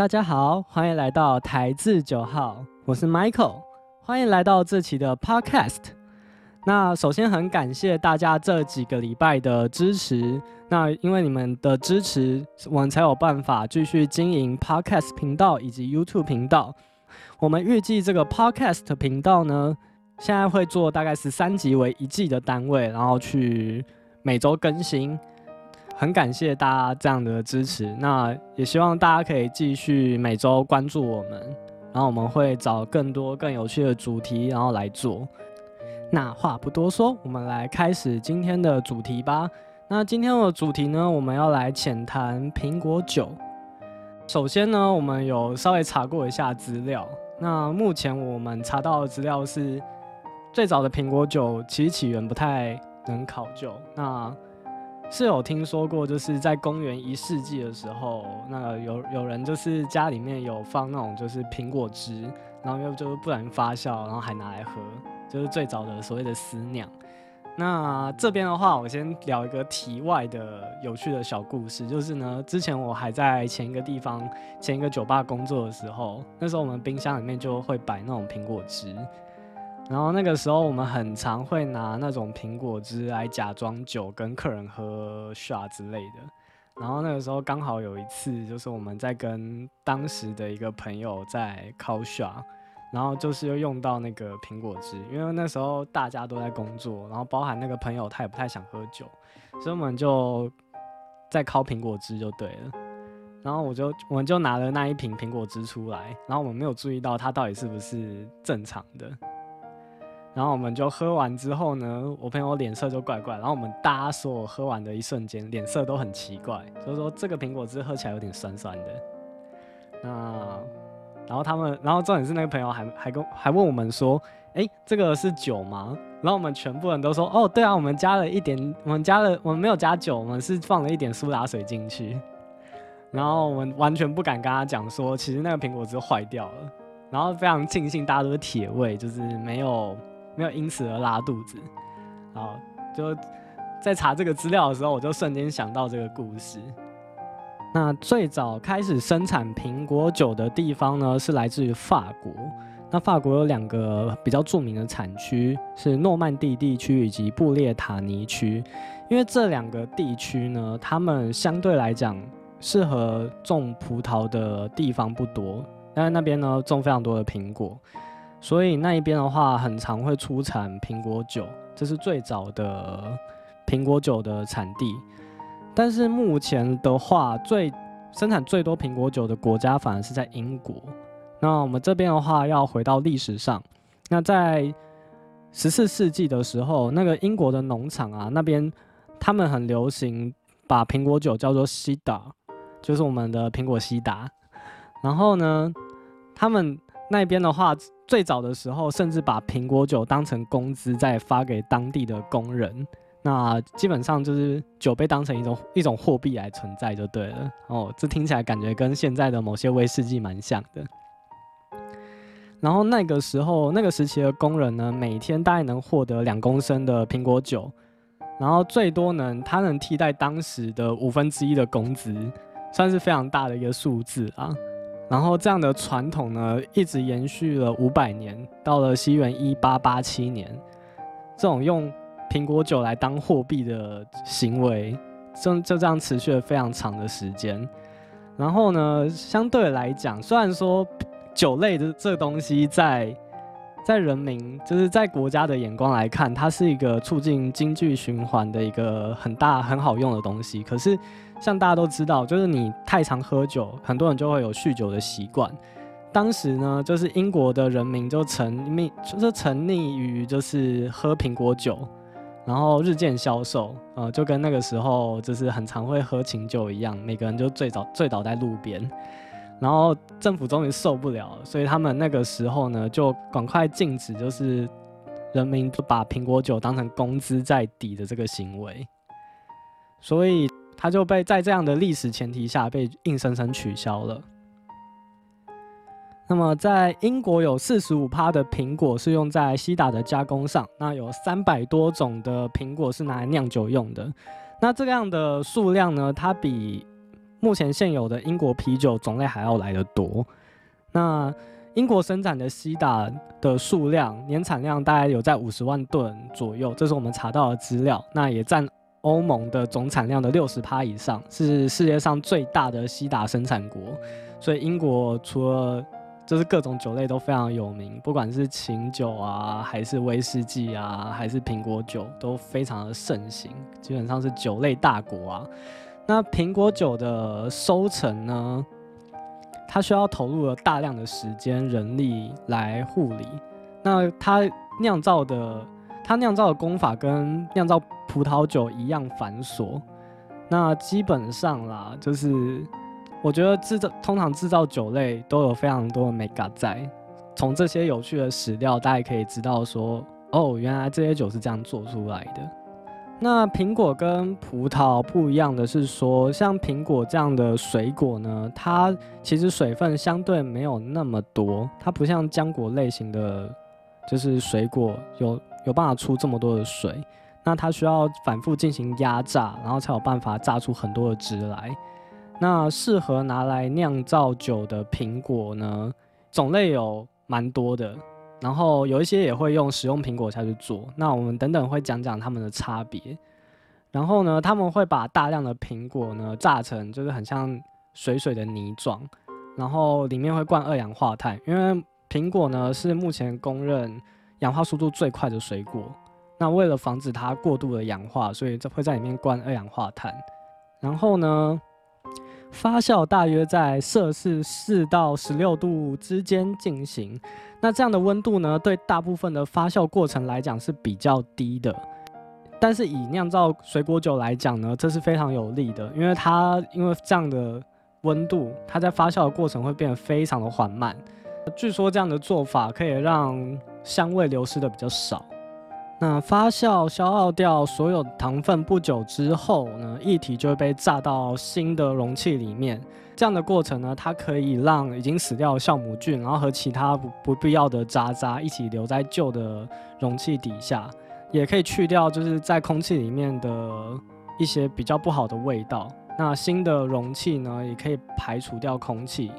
大家好，欢迎来到台字九号，我是 Michael，欢迎来到这期的 Podcast。那首先很感谢大家这几个礼拜的支持，那因为你们的支持，我们才有办法继续经营 Podcast 频道以及 YouTube 频道。我们预计这个 Podcast 频道呢，现在会做大概十三集为一季的单位，然后去每周更新。很感谢大家这样的支持，那也希望大家可以继续每周关注我们，然后我们会找更多更有趣的主题，然后来做。那话不多说，我们来开始今天的主题吧。那今天的主题呢，我们要来浅谈苹果酒。首先呢，我们有稍微查过一下资料，那目前我们查到的资料是，最早的苹果酒其实起源不太能考究。那是有听说过，就是在公元一世纪的时候，那有有人就是家里面有放那种就是苹果汁，然后又就是不然发酵，然后还拿来喝，就是最早的所谓的私酿。那这边的话，我先聊一个题外的有趣的小故事，就是呢，之前我还在前一个地方前一个酒吧工作的时候，那时候我们冰箱里面就会摆那种苹果汁。然后那个时候，我们很常会拿那种苹果汁来假装酒跟客人喝 shot 之类的。然后那个时候刚好有一次，就是我们在跟当时的一个朋友在烤 shot，然后就是又用到那个苹果汁，因为那时候大家都在工作，然后包含那个朋友他也不太想喝酒，所以我们就在烤苹果汁就对了。然后我就我们就拿了那一瓶苹果汁出来，然后我们没有注意到它到底是不是正常的。然后我们就喝完之后呢，我朋友脸色就怪怪。然后我们大家所有喝完的一瞬间，脸色都很奇怪，就是说这个苹果汁喝起来有点酸酸的。那，然后他们，然后重点是那个朋友还还跟还问我们说，哎，这个是酒吗？然后我们全部人都说，哦，对啊，我们加了一点，我们加了，我们没有加酒，我们是放了一点苏打水进去。然后我们完全不敢跟他讲说，其实那个苹果汁坏掉了。然后非常庆幸大家都是铁胃，就是没有。没有因此而拉肚子，好，就在查这个资料的时候，我就瞬间想到这个故事。那最早开始生产苹果酒的地方呢，是来自于法国。那法国有两个比较著名的产区，是诺曼底地区以及布列塔尼区。因为这两个地区呢，他们相对来讲适合种葡萄的地方不多，但是那边呢种非常多的苹果。所以那一边的话，很常会出产苹果酒，这是最早的苹果酒的产地。但是目前的话，最生产最多苹果酒的国家反而是在英国。那我们这边的话，要回到历史上，那在十四世纪的时候，那个英国的农场啊，那边他们很流行把苹果酒叫做西达，就是我们的苹果西达。然后呢，他们那边的话。最早的时候，甚至把苹果酒当成工资再发给当地的工人，那基本上就是酒被当成一种一种货币来存在就对了。哦，这听起来感觉跟现在的某些威士忌蛮像的。然后那个时候，那个时期的工人呢，每天大概能获得两公升的苹果酒，然后最多能他能替代当时的五分之一的工资，算是非常大的一个数字啊。然后这样的传统呢，一直延续了五百年，到了西元一八八七年，这种用苹果酒来当货币的行为，就就这样持续了非常长的时间。然后呢，相对来讲，虽然说酒类的这东西在在人民就是在国家的眼光来看，它是一个促进经济循环的一个很大很好用的东西，可是。像大家都知道，就是你太常喝酒，很多人就会有酗酒的习惯。当时呢，就是英国的人民就沉迷，就是沉溺于就是喝苹果酒，然后日渐消瘦，呃，就跟那个时候就是很常会喝琴酒一样，每个人就醉倒醉倒在路边。然后政府终于受不了，所以他们那个时候呢，就赶快禁止，就是人民把苹果酒当成工资在抵的这个行为，所以。它就被在这样的历史前提下被硬生生取消了。那么，在英国有四十五趴的苹果是用在西打的加工上，那有三百多种的苹果是拿来酿酒用的。那这样的数量呢，它比目前现有的英国啤酒种类还要来得多。那英国生产的西打的数量年产量大概有在五十万吨左右，这是我们查到的资料。那也占欧盟的总产量的六十趴以上，是世界上最大的西打生产国。所以英国除了就是各种酒类都非常有名，不管是琴酒啊，还是威士忌啊，还是苹果酒，都非常的盛行，基本上是酒类大国啊。那苹果酒的收成呢，它需要投入了大量的时间、人力来护理。那它酿造的，它酿造的功法跟酿造葡萄酒一样繁琐。那基本上啦，就是。我觉得制造通常制造酒类都有非常多的 mega 在，从这些有趣的史料，大家可以知道说，哦，原来这些酒是这样做出来的。那苹果跟葡萄不一样的是说，像苹果这样的水果呢，它其实水分相对没有那么多，它不像浆果类型的，就是水果有有办法出这么多的水，那它需要反复进行压榨，然后才有办法榨出很多的汁来。那适合拿来酿造酒的苹果呢，种类有蛮多的，然后有一些也会用食用苹果下去做。那我们等等会讲讲它们的差别。然后呢，他们会把大量的苹果呢榨成就是很像水水的泥状，然后里面会灌二氧化碳，因为苹果呢是目前公认氧化速度最快的水果。那为了防止它过度的氧化，所以这会在里面灌二氧化碳。然后呢？发酵大约在摄氏四到十六度之间进行。那这样的温度呢，对大部分的发酵过程来讲是比较低的。但是以酿造水果酒来讲呢，这是非常有利的，因为它因为这样的温度，它在发酵的过程会变得非常的缓慢。据说这样的做法可以让香味流失的比较少。那发酵消耗掉所有糖分不久之后呢，液体就会被榨到新的容器里面。这样的过程呢，它可以让已经死掉的酵母菌，然后和其他不不必要的渣渣一起留在旧的容器底下，也可以去掉就是在空气里面的一些比较不好的味道。那新的容器呢，也可以排除掉空气。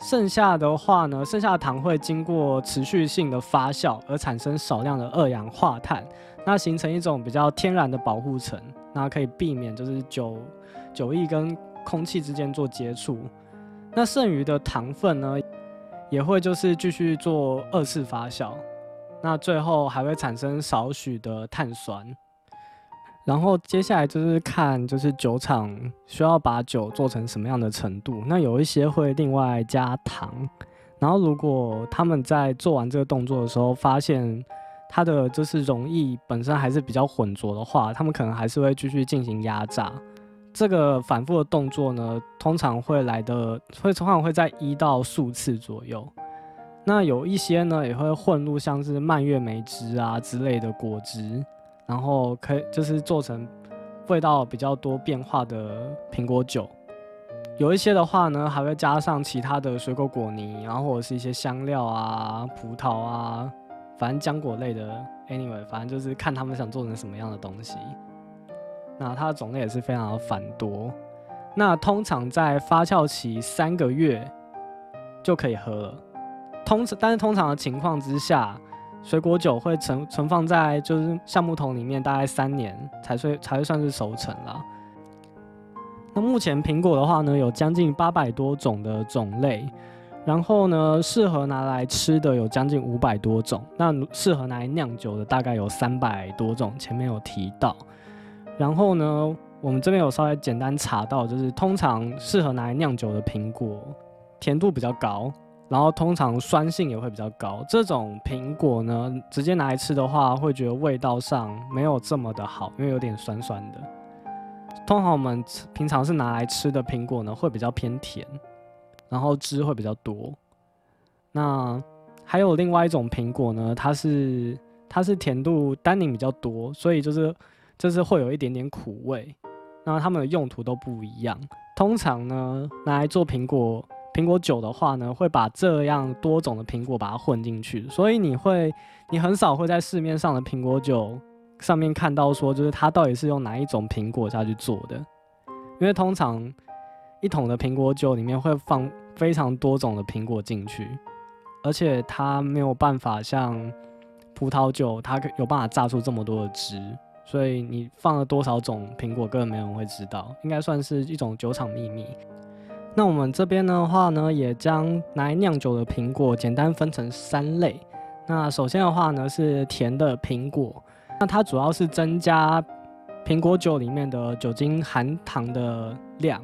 剩下的话呢，剩下的糖会经过持续性的发酵而产生少量的二氧化碳，那形成一种比较天然的保护层，那可以避免就是酒酒液跟空气之间做接触。那剩余的糖分呢，也会就是继续做二次发酵，那最后还会产生少许的碳酸。然后接下来就是看，就是酒厂需要把酒做成什么样的程度。那有一些会另外加糖，然后如果他们在做完这个动作的时候，发现它的就是溶液本身还是比较浑浊的话，他们可能还是会继续进行压榨。这个反复的动作呢，通常会来的会通常会在一到数次左右。那有一些呢，也会混入像是蔓越莓汁啊之类的果汁。然后可以就是做成味道比较多变化的苹果酒，有一些的话呢，还会加上其他的水果果泥，然后或者是一些香料啊、葡萄啊，反正浆果类的。Anyway，反正就是看他们想做成什么样的东西。那它的种类也是非常的繁多。那通常在发酵期三个月就可以喝了。通常但是通常的情况之下。水果酒会存存放在就是橡木桶里面，大概三年才算才会算是熟成了。那目前苹果的话呢，有将近八百多种的种类，然后呢，适合拿来吃的有将近五百多种，那适合拿来酿酒的大概有三百多种，前面有提到。然后呢，我们这边有稍微简单查到，就是通常适合拿来酿酒的苹果，甜度比较高。然后通常酸性也会比较高，这种苹果呢，直接拿来吃的话，会觉得味道上没有这么的好，因为有点酸酸的。通常我们平常是拿来吃的苹果呢，会比较偏甜，然后汁会比较多。那还有另外一种苹果呢，它是它是甜度单宁比较多，所以就是就是会有一点点苦味。那它们的用途都不一样，通常呢拿来做苹果。苹果酒的话呢，会把这样多种的苹果把它混进去，所以你会，你很少会在市面上的苹果酒上面看到说，就是它到底是用哪一种苹果下去做的，因为通常一桶的苹果酒里面会放非常多种的苹果进去，而且它没有办法像葡萄酒，它有办法榨出这么多的汁，所以你放了多少种苹果，根本没有人会知道，应该算是一种酒厂秘密。那我们这边的话呢，也将来酿酒的苹果简单分成三类。那首先的话呢，是甜的苹果，那它主要是增加苹果酒里面的酒精含糖的量，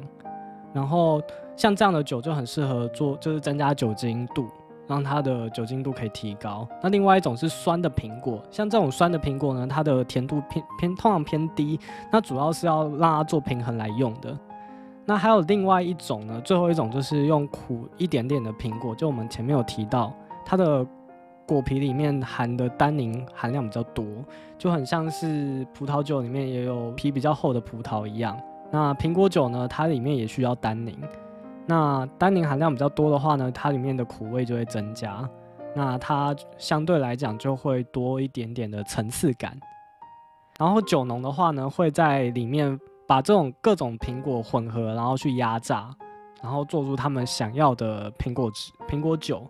然后像这样的酒就很适合做，就是增加酒精度，让它的酒精度可以提高。那另外一种是酸的苹果，像这种酸的苹果呢，它的甜度偏偏通常偏低，那主要是要让它做平衡来用的。那还有另外一种呢，最后一种就是用苦一点点的苹果，就我们前面有提到，它的果皮里面含的单宁含量比较多，就很像是葡萄酒里面也有皮比较厚的葡萄一样。那苹果酒呢，它里面也需要单宁，那单宁含量比较多的话呢，它里面的苦味就会增加，那它相对来讲就会多一点点的层次感。然后酒浓的话呢，会在里面。把这种各种苹果混合，然后去压榨，然后做出他们想要的苹果汁、苹果酒。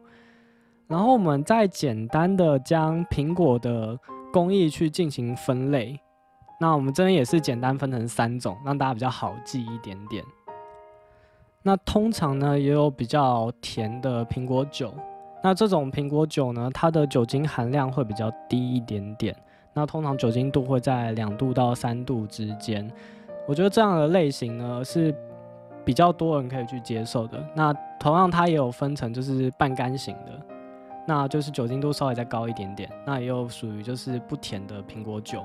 然后我们再简单的将苹果的工艺去进行分类。那我们这边也是简单分成三种，让大家比较好记一点点。那通常呢，也有比较甜的苹果酒。那这种苹果酒呢，它的酒精含量会比较低一点点。那通常酒精度会在两度到三度之间。我觉得这样的类型呢是比较多人可以去接受的。那同样它也有分成，就是半干型的，那就是酒精度稍微再高一点点。那也有属于就是不甜的苹果酒。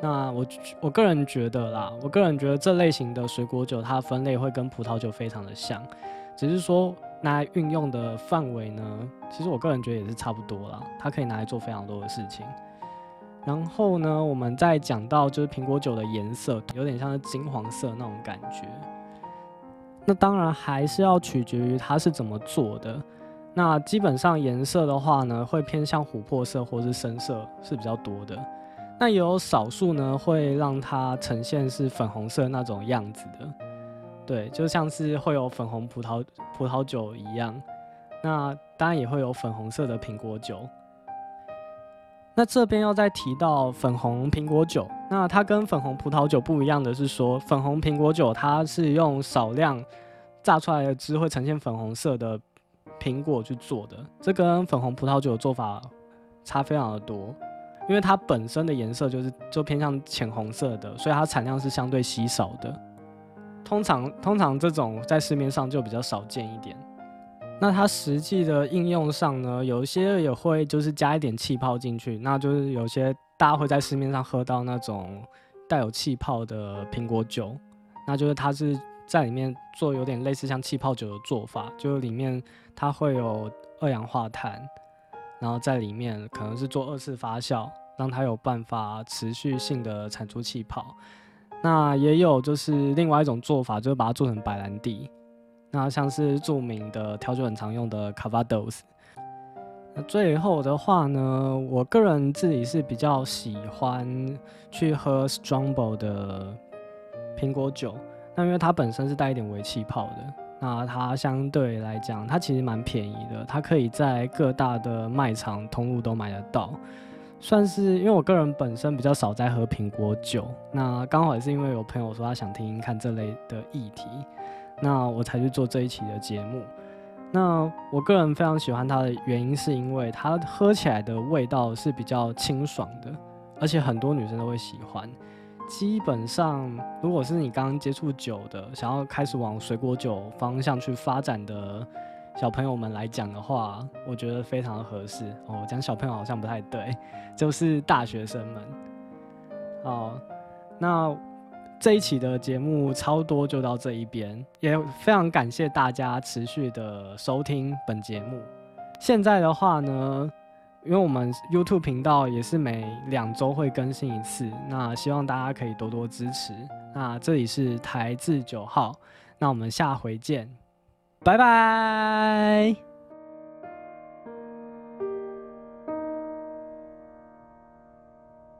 那我我个人觉得啦，我个人觉得这类型的水果酒它分类会跟葡萄酒非常的像，只是说拿来运用的范围呢，其实我个人觉得也是差不多啦。它可以拿来做非常多的事情。然后呢，我们再讲到就是苹果酒的颜色，有点像是金黄色那种感觉。那当然还是要取决于它是怎么做的。那基本上颜色的话呢，会偏向琥珀色或是深色是比较多的。那也有少数呢，会让它呈现是粉红色那种样子的。对，就像是会有粉红葡萄葡萄酒一样。那当然也会有粉红色的苹果酒。那这边要再提到粉红苹果酒，那它跟粉红葡萄酒不一样的是说，粉红苹果酒它是用少量榨出来的汁会呈现粉红色的苹果去做的，这跟粉红葡萄酒的做法差非常的多，因为它本身的颜色就是就偏向浅红色的，所以它产量是相对稀少的，通常通常这种在市面上就比较少见一点。那它实际的应用上呢，有一些也会就是加一点气泡进去，那就是有些大家会在市面上喝到那种带有气泡的苹果酒，那就是它是在里面做有点类似像气泡酒的做法，就是里面它会有二氧化碳，然后在里面可能是做二次发酵，让它有办法持续性的产出气泡。那也有就是另外一种做法，就是把它做成白兰地。那像是著名的调酒很常用的 Cavados。那最后的话呢，我个人自己是比较喜欢去喝 Strongbow 的苹果酒。那因为它本身是带一点微气泡的，那它相对来讲，它其实蛮便宜的。它可以在各大的卖场通路都买得到，算是因为我个人本身比较少在喝苹果酒。那刚好也是因为有朋友说他想听听看这类的议题。那我才去做这一期的节目。那我个人非常喜欢它的原因，是因为它喝起来的味道是比较清爽的，而且很多女生都会喜欢。基本上，如果是你刚刚接触酒的，想要开始往水果酒方向去发展的小朋友们来讲的话，我觉得非常的合适。哦，讲小朋友好像不太对，就是大学生们。好，那。这一期的节目超多，就到这一边，也非常感谢大家持续的收听本节目。现在的话呢，因为我们 YouTube 频道也是每两周会更新一次，那希望大家可以多多支持。那这里是台字九号，那我们下回见，拜拜。